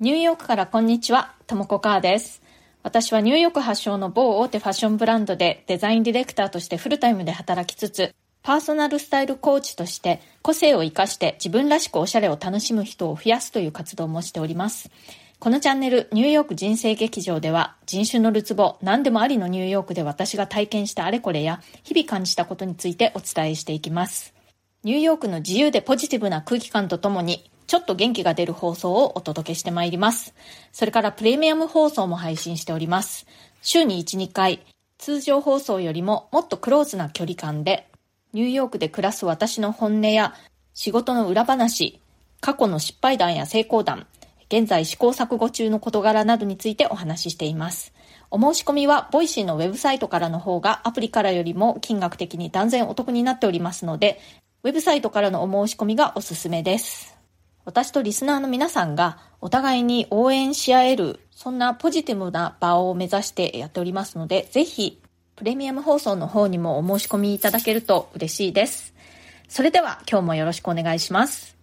ニューヨークからこんにちは、ともこかーです。私はニューヨーク発祥の某大手ファッションブランドでデザインディレクターとしてフルタイムで働きつつ、パーソナルスタイルコーチとして個性を活かして自分らしくおしゃれを楽しむ人を増やすという活動もしております。このチャンネルニューヨーク人生劇場では人種のるつぼ何でもありのニューヨークで私が体験したあれこれや日々感じたことについてお伝えしていきます。ニューヨークの自由でポジティブな空気感とともにちょっと元気が出る放送をお届けしてまいります。それからプレミアム放送も配信しております。週に1、2回、通常放送よりももっとクローズな距離感で、ニューヨークで暮らす私の本音や仕事の裏話、過去の失敗談や成功談、現在試行錯誤中の事柄などについてお話ししています。お申し込みは、ボイシーのウェブサイトからの方がアプリからよりも金額的に断然お得になっておりますので、ウェブサイトからのお申し込みがおすすめです。私とリスナーの皆さんがお互いに応援し合える、そんなポジティブな場を目指してやっておりますので、ぜひプレミアム放送の方にもお申し込みいただけると嬉しいです。それでは今日もよろしくお願いします。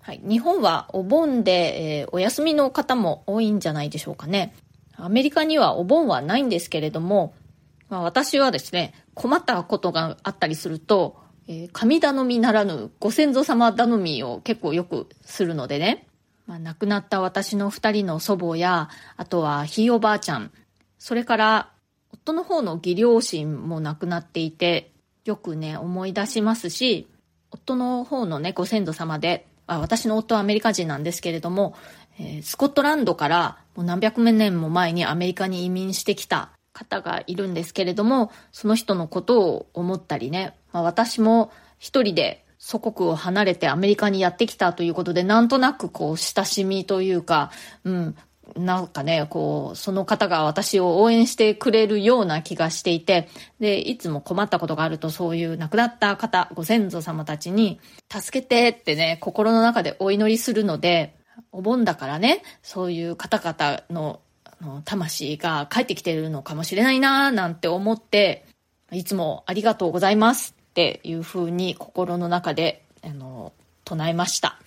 はい、日本はお盆で、えー、お休みの方も多いんじゃないでしょうかね。アメリカにはお盆はないんですけれども、まあ、私はですね、困ったことがあったりすると、えー、神頼みならぬご先祖様頼みを結構よくするのでね、まあ、亡くなった私の二人の祖母や、あとはひいおばあちゃん、それから夫の方の義両親も亡くなっていて、よくね、思い出しますし、夫の方のね、ご先祖様で、私の夫はアメリカ人なんですけれども、えー、スコットランドからもう何百年も前にアメリカに移民してきた方がいるんですけれども、その人のことを思ったりね、まあ、私も一人で祖国を離れてアメリカにやってきたということで、なんとなくこう、親しみというか、うん、なんかね、こう、その方が私を応援してくれるような気がしていて、で、いつも困ったことがあると、そういう亡くなった方、ご先祖様たちに、助けてってね、心の中でお祈りするので、お盆だからね、そういう方々の魂が帰ってきてるのかもしれないななんて思って、いつもありがとうございますっていうふうに心の中で、あの、唱えました。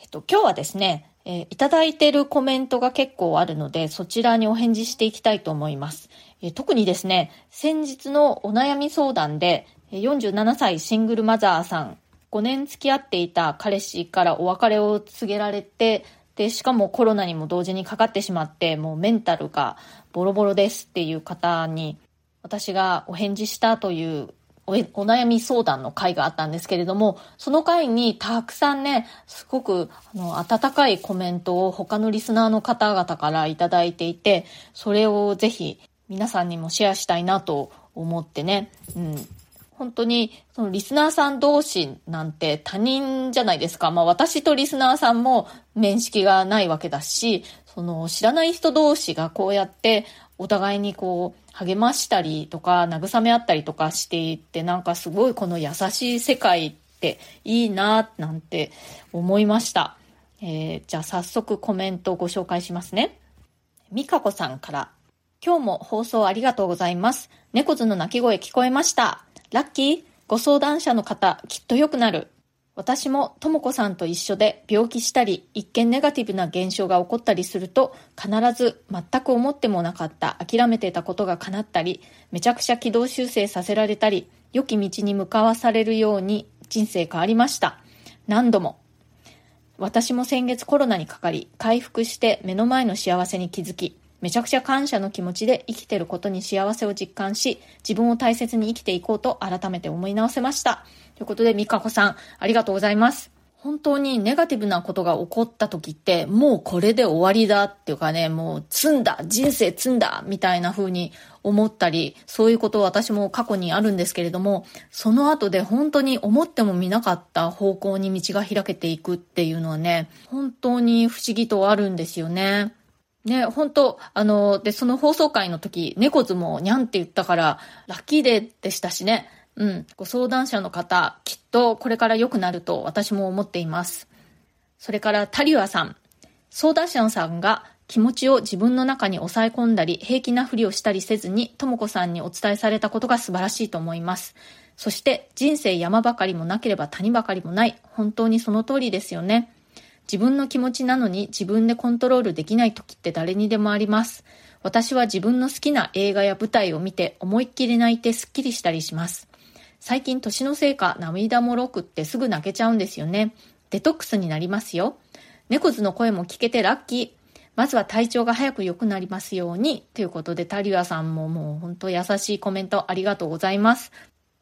えっと、今日はですね、えー、いただいてるコメントが結構あるので、そちらにお返事していきたいと思います。えー、特にですね、先日のお悩み相談で、47歳シングルマザーさん、5年付き合っていた彼氏からお別れを告げられて、で、しかもコロナにも同時にかかってしまって、もうメンタルがボロボロですっていう方に、私がお返事したというお悩み相談の会があったんですけれども、その会にたくさんね、すごくあの温かいコメントを他のリスナーの方々からいいていて、それをぜひ皆さんにもシェアしたいなと思ってね、うん、本当に、そのリスナーさん同士なんて他人じゃないですか。まあ私とリスナーさんも面識がないわけだし、その知らない人同士がこうやってお互いにこう励ましたりとか慰め合ったりとかしていってなんかすごいこの優しい世界っていいななんて思いました。えー、じゃあ早速コメントをご紹介しますね。みかこさんから。今日も放送ありがとうございます。猫図の鳴き声聞こえました。ラッキーご相談者の方、きっと良くなる。私もともこさんと一緒で病気したり、一見ネガティブな現象が起こったりすると、必ず全く思ってもなかった諦めてたことが叶ったり、めちゃくちゃ軌道修正させられたり、良き道に向かわされるように人生変わりました。何度も。私も先月コロナにかかり、回復して目の前の幸せに気づき、めちゃくちゃ感謝の気持ちで生きてることに幸せを実感し、自分を大切に生きていこうと改めて思い直せました。ということで、みかこさん、ありがとうございます。本当にネガティブなことが起こった時って、もうこれで終わりだっていうかね、もう積んだ、人生積んだ、みたいな風に思ったり、そういうこと私も過去にあるんですけれども、その後で本当に思ってもみなかった方向に道が開けていくっていうのはね、本当に不思議とあるんですよね。ね、本当あの、で、その放送回の時、猫図もにゃんって言ったから、ラッキーデーでしたしね。うん。ご相談者の方、きっとこれから良くなると私も思っています。それから、タリュアさん。相談者さんが気持ちを自分の中に抑え込んだり、平気なふりをしたりせずに、ともこさんにお伝えされたことが素晴らしいと思います。そして、人生山ばかりもなければ谷ばかりもない。本当にその通りですよね。自分の気持ちなのに自分でコントロールできない時って誰にでもあります。私は自分の好きな映画や舞台を見て思いっきり泣いてスッキリしたりします。最近年のせいか涙もろくってすぐ泣けちゃうんですよね。デトックスになりますよ。猫図の声も聞けてラッキー。まずは体調が早く良くなりますように。ということで、タリアさんももう本当優しいコメントありがとうございます。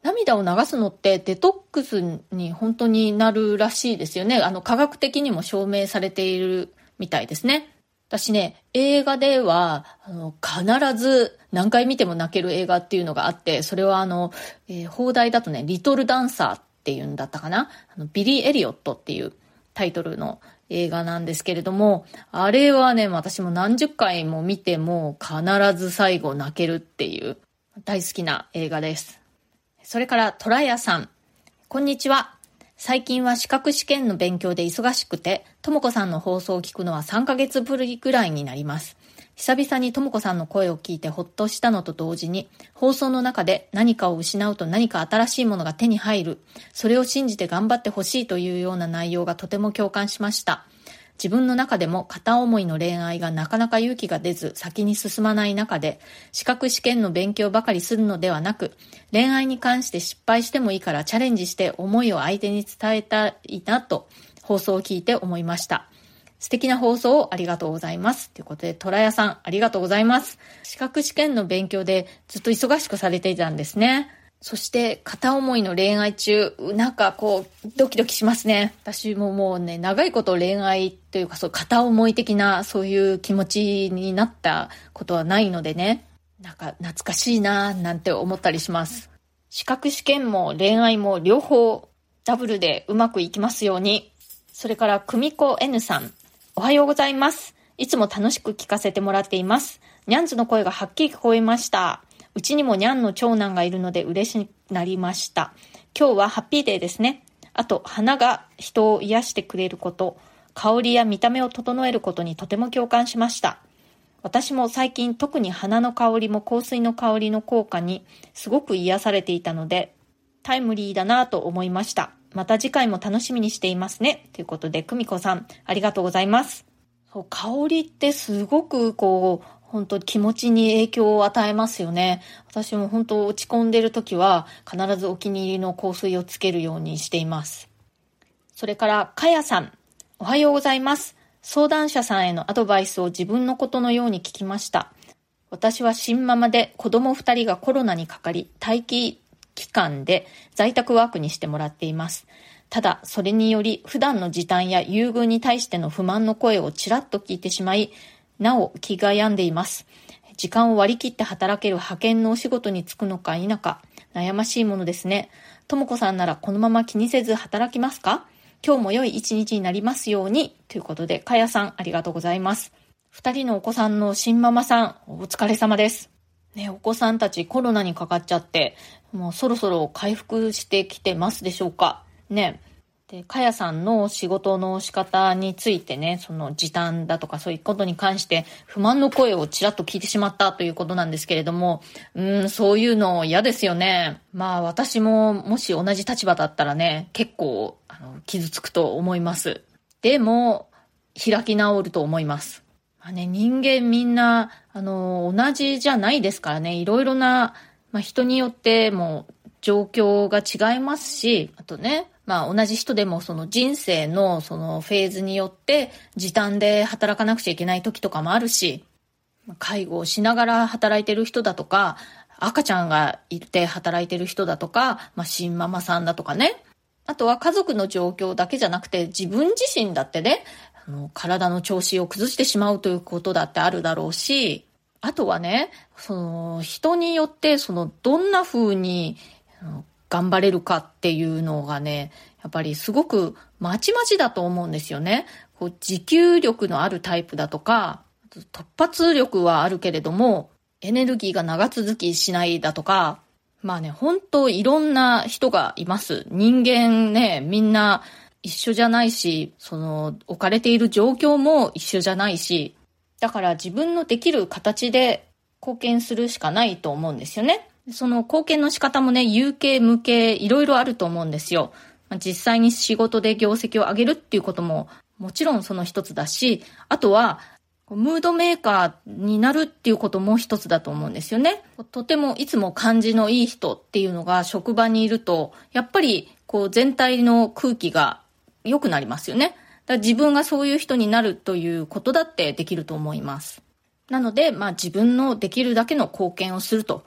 涙を流すのってデトックスに本当になるらしいですよね。あの科学的にも証明されているみたいですね。私ね、映画では、あの、必ず何回見ても泣ける映画っていうのがあって、それはあの、えー、放題だとね、リトルダンサーっていうんだったかなあの、ビリー・エリオットっていうタイトルの映画なんですけれども、あれはね、私も何十回も見ても必ず最後泣けるっていう大好きな映画です。それから、トラヤさん。こんにちは。最近は資格試験の勉強で忙しくて、ともこさんの放送を聞くのは3ヶ月ぶりぐらいになります。久々にともこさんの声を聞いてほっとしたのと同時に、放送の中で何かを失うと何か新しいものが手に入る、それを信じて頑張ってほしいというような内容がとても共感しました。自分の中でも片思いの恋愛がなかなか勇気が出ず先に進まない中で、資格試験の勉強ばかりするのではなく、恋愛に関して失敗してもいいからチャレンジして思いを相手に伝えたいなと放送を聞いて思いました。素敵な放送をありがとうございます。ということで、トラヤさん、ありがとうございます。資格試験の勉強でずっと忙しくされていたんですね。そして片思いの恋愛中、なんかこう、ドキドキしますね。私ももうね、長いこと恋愛というかそう、片思い的なそういう気持ちになったことはないのでね、なんか懐かしいななんて思ったりします。資格試験も恋愛も両方ダブルでうまくいきますように。それから、久美子 N さん。おはようございます。いつも楽しく聞かせてもらっています。ニャンズの声がはっきり聞こえました。うちにもニャンの長男がいるので嬉しくなりました。今日はハッピーデーですね。あと、花が人を癒してくれること、香りや見た目を整えることにとても共感しました。私も最近特に花の香りも香水の香りの効果にすごく癒されていたので、タイムリーだなと思いました。また次回も楽しみにしていますね。ということで、久美子さん、ありがとうございます。そう香りってすごくこう、本当気持ちに影響を与えますよね。私も本当落ち込んでる時は必ずお気に入りの香水をつけるようにしています。それから、かやさん。おはようございます。相談者さんへのアドバイスを自分のことのように聞きました。私は新ママで子供二人がコロナにかかり、待機期間で在宅ワークにしてもらっています。ただ、それにより普段の時短や優遇に対しての不満の声をちらっと聞いてしまい、なお気が病んでいます。時間を割り切って働ける派遣のお仕事に就くのか否か、悩ましいものですね。ともこさんならこのまま気にせず働きますか？今日も良い一日になりますように。ということで、かやさんありがとうございます。二人のお子さんの新ママさん、お疲れ様です。ね、お子さんたちコロナにかかっちゃって、もうそろそろ回復してきてますでしょうか？ね。で、かやさんの仕事の仕方についてね、その時短だとかそういうことに関して不満の声をちらっと聞いてしまったということなんですけれども、うん、そういうの嫌ですよね。まあ私ももし同じ立場だったらね、結構あの傷つくと思います。でも、開き直ると思います。まあね、人間みんな、あの、同じじゃないですからね、いろいろな、まあ人によっても状況が違いますし、あとね、まあ同じ人でもその人生のそのフェーズによって時短で働かなくちゃいけない時とかもあるし、介護をしながら働いてる人だとか、赤ちゃんがいて働いてる人だとか、まあ新ママさんだとかね。あとは家族の状況だけじゃなくて自分自身だってね、あの体の調子を崩してしまうということだってあるだろうし、あとはね、その人によってそのどんな風に頑張れるかっていうのがね、やっぱりすごくまちまちだと思うんですよね。こう持久力のあるタイプだとか、突発力はあるけれども、エネルギーが長続きしないだとか、まあね、本当いろんな人がいます。人間ね、みんな一緒じゃないし、その置かれている状況も一緒じゃないし、だから自分のできる形で貢献するしかないと思うんですよね。その貢献の仕方もね、有形、無形、いろいろあると思うんですよ。実際に仕事で業績を上げるっていうことももちろんその一つだし、あとは、ムードメーカーになるっていうことも一つだと思うんですよね。とてもいつも感じのいい人っていうのが職場にいると、やっぱりこう全体の空気が良くなりますよね。だ自分がそういう人になるということだってできると思います。なので、まあ自分のできるだけの貢献をすると。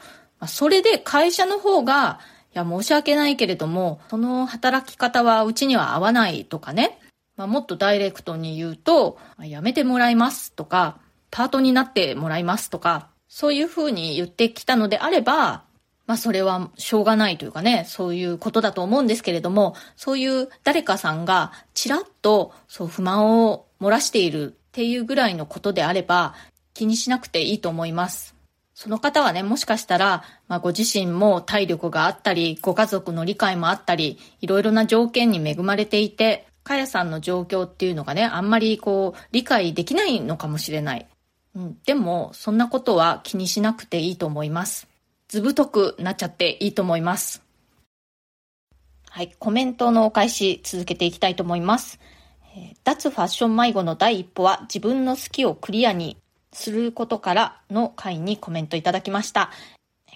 それで会社の方が、いや申し訳ないけれども、その働き方はうちには合わないとかね。まあ、もっとダイレクトに言うと、やめてもらいますとか、パートになってもらいますとか、そういうふうに言ってきたのであれば、まあそれはしょうがないというかね、そういうことだと思うんですけれども、そういう誰かさんがちらっとそう不満を漏らしているっていうぐらいのことであれば、気にしなくていいと思います。その方はね、もしかしたら、まあ、ご自身も体力があったり、ご家族の理解もあったり、いろいろな条件に恵まれていて、かやさんの状況っていうのがね、あんまりこう、理解できないのかもしれない。うん、でも、そんなことは気にしなくていいと思います。ずぶとくなっちゃっていいと思います。はい、コメントのお返し続けていきたいと思います。脱ファッション迷子の第一歩は自分の好きをクリアにすることからの回にコメントいただきました。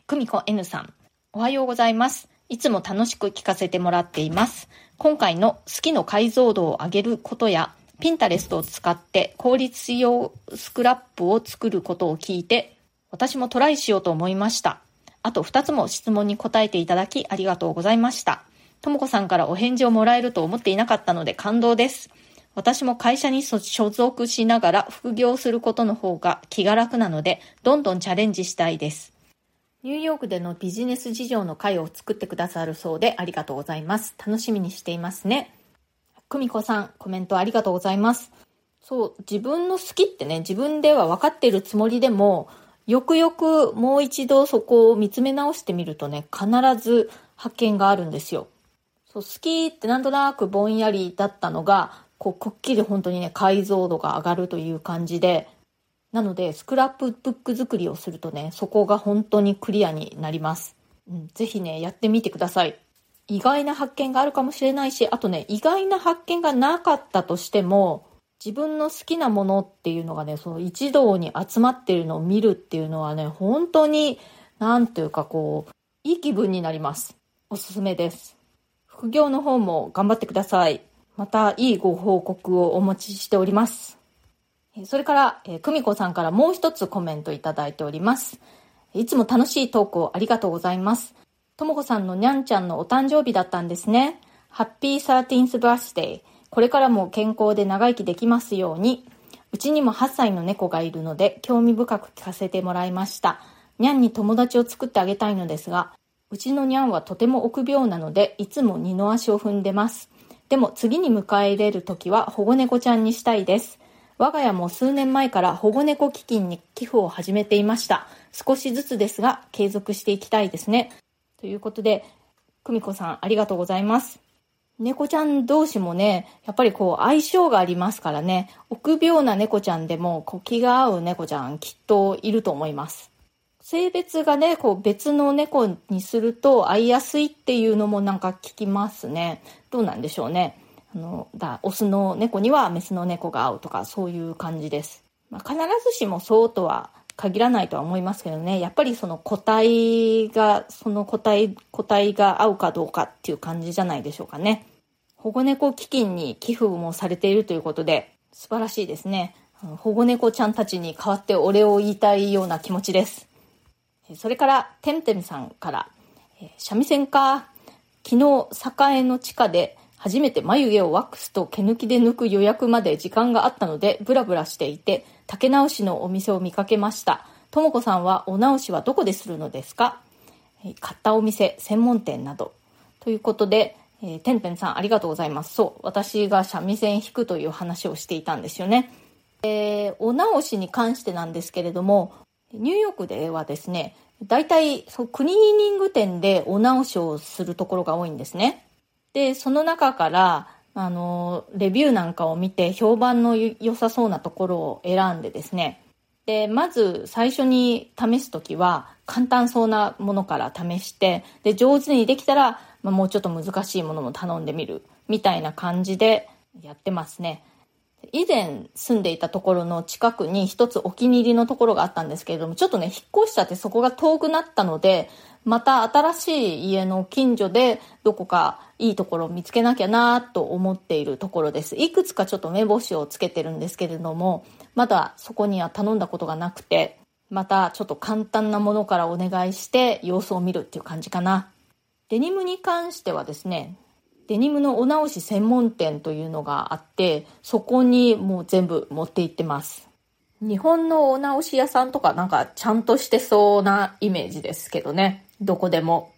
久美子 N さん、おはようございます。いつも楽しく聞かせてもらっています。今回の好きの解像度を上げることや、ピンタレストを使って効率用スクラップを作ることを聞いて、私もトライしようと思いました。あと2つも質問に答えていただきありがとうございました。ともこさんからお返事をもらえると思っていなかったので感動です。私も会社に所属しながら副業することの方が気が楽なので、どんどんチャレンジしたいです。ニューヨークでのビジネス事情の会を作ってくださるそうでありがとうございます。楽しみにしていますね。久美子さん、コメントありがとうございます。そう、自分の好きってね、自分では分かっているつもりでも、よくよくもう一度そこを見つめ直してみるとね、必ず発見があるんですよ。そう、好きってなんとなくぼんやりだったのが、こう、くっきり本当にね、解像度が上がるという感じで、なので、スクラップブック作りをするとね、そこが本当にクリアになります。うん、ぜひね、やってみてください。意外な発見があるかもしれないし、あとね、意外な発見がなかったとしても、自分の好きなものっていうのがね、その一堂に集まってるのを見るっていうのはね、本当に、なんというかこう、いい気分になります。おすすめです。副業の方も頑張ってください。また、いいご報告をお待ちしております。それから、え、久美子さんからもう一つコメントいただいております。いつも楽しい投稿ありがとうございます。ともこさんのにゃんちゃんのお誕生日だったんですね。ハッピーサーティンスバースデー。これからも健康で長生きできますように。うちにも8歳の猫がいるので、興味深く聞かせてもらいました。にゃんに友達を作ってあげたいのですが、うちのにゃんはとても臆病なので、いつも二の足を踏んでます。でも次に迎え入れるときは保護猫ちゃんにしたいです。我が家も数年前から保護猫基金に寄付を始めていました。少しずつですが、継続していきたいですね。ということで、久美子さん、ありがとうございます。猫ちゃん同士もね、やっぱりこう相性がありますからね、臆病な猫ちゃんでもこう気が合う猫ちゃんきっといると思います。性別がね、こう別の猫にすると会いやすいっていうのもなんか聞きますね。どうなんでしょうね。あの、だ、オスの猫にはメスの猫が合うとか、そういう感じです。まあ、必ずしもそうとは限らないとは思いますけどね、やっぱりその個体が、その個体、個体が合うかどうかっていう感じじゃないでしょうかね。保護猫基金に寄付もされているということで、素晴らしいですね。保護猫ちゃんたちに代わってお礼を言いたいような気持ちです。それから、てんてんさんから、三味線か、昨日、栄の地下で初めて眉毛をワックスと毛抜きで抜く予約まで時間があったのでブラブラしていて竹直しのお店を見かけました。ともこさんはお直しはどこでするのですか？買ったお店専門店など。ということで、えー、てんてんさんありがとうございます。そう私が三味線弾くという話をしていたんですよね。えー、お直しに関してなんですけれどもニューヨークではですね大体そクリーニング店でお直しをするところが多いんですねで、その中から、あの、レビューなんかを見て評判の良さそうなところを選んでですね、で、まず最初に試すときは簡単そうなものから試して、で、上手にできたら、まあ、もうちょっと難しいものも頼んでみる、みたいな感じでやってますね。以前住んでいたところの近くに一つお気に入りのところがあったんですけれども、ちょっとね、引っ越しちゃってそこが遠くなったので、また新しい家の近所でどこかいいところを見つけなきゃなと思っているところです。いくつかちょっと目星をつけてるんですけれども、まだそこには頼んだことがなくて、またちょっと簡単なものからお願いして様子を見るっていう感じかな。デニムに関してはですね、デニムのお直し専門店というのがあって、そこにもう全部持って行ってます。日本のお直し屋さんとかなんかちゃんとしてそうなイメージですけどね。どこでも。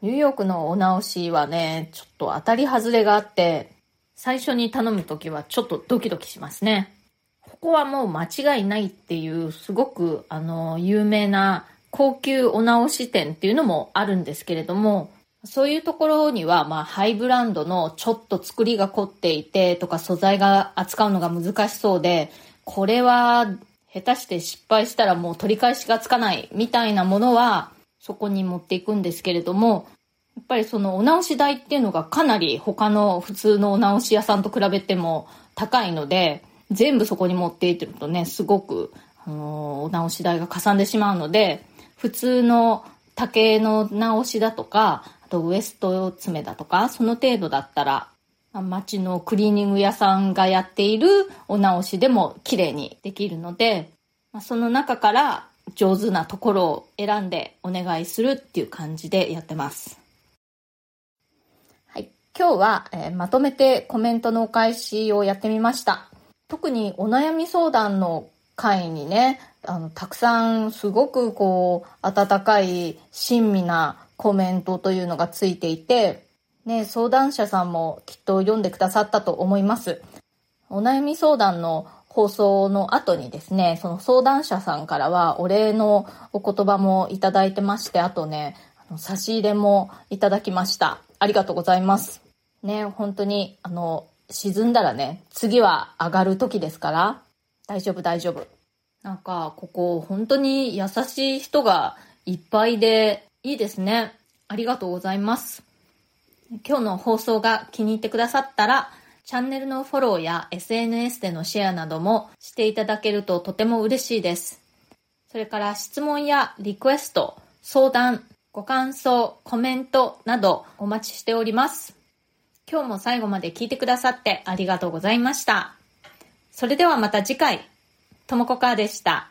ニューヨークのお直しはね、ちょっと当たり外れがあって、最初に頼むときはちょっとドキドキしますね。ここはもう間違いないっていう、すごくあの、有名な高級お直し店っていうのもあるんですけれども、そういうところには、まあ、ハイブランドのちょっと作りが凝っていてとか素材が扱うのが難しそうで、これは下手して失敗したらもう取り返しがつかないみたいなものはそこに持っていくんですけれども、やっぱりそのお直し代っていうのがかなり他の普通のお直し屋さんと比べても高いので、全部そこに持っていってるとね、すごく、あのー、お直し代がかさんでしまうので、普通の竹の直しだとか、とウエスト爪だとか、その程度だったら、街のクリーニング屋さんがやっているお直しでも綺麗にできるので、その中から上手なところを選んでお願いするっていう感じでやってます。はい。今日は、えー、まとめてコメントのお返しをやってみました。特にお悩み相談の会にね、あの、たくさんすごくこう、温かい親身なコメントというのがついていて、ね、相談者さんもきっと読んでくださったと思います。お悩み相談の放送の後にですね、その相談者さんからはお礼のお言葉もいただいてまして、あとね、あの差し入れもいただきました。ありがとうございます。ね、本当に、あの、沈んだらね、次は上がる時ですから、大丈夫大丈夫。なんか、ここ本当に優しい人がいっぱいで、いいですね。ありがとうございます。今日の放送が気に入ってくださったら、チャンネルのフォローや SNS でのシェアなどもしていただけるととても嬉しいです。それから質問やリクエスト、相談、ご感想、コメントなどお待ちしております。今日も最後まで聞いてくださってありがとうございました。それではまた次回、ともこかーでした。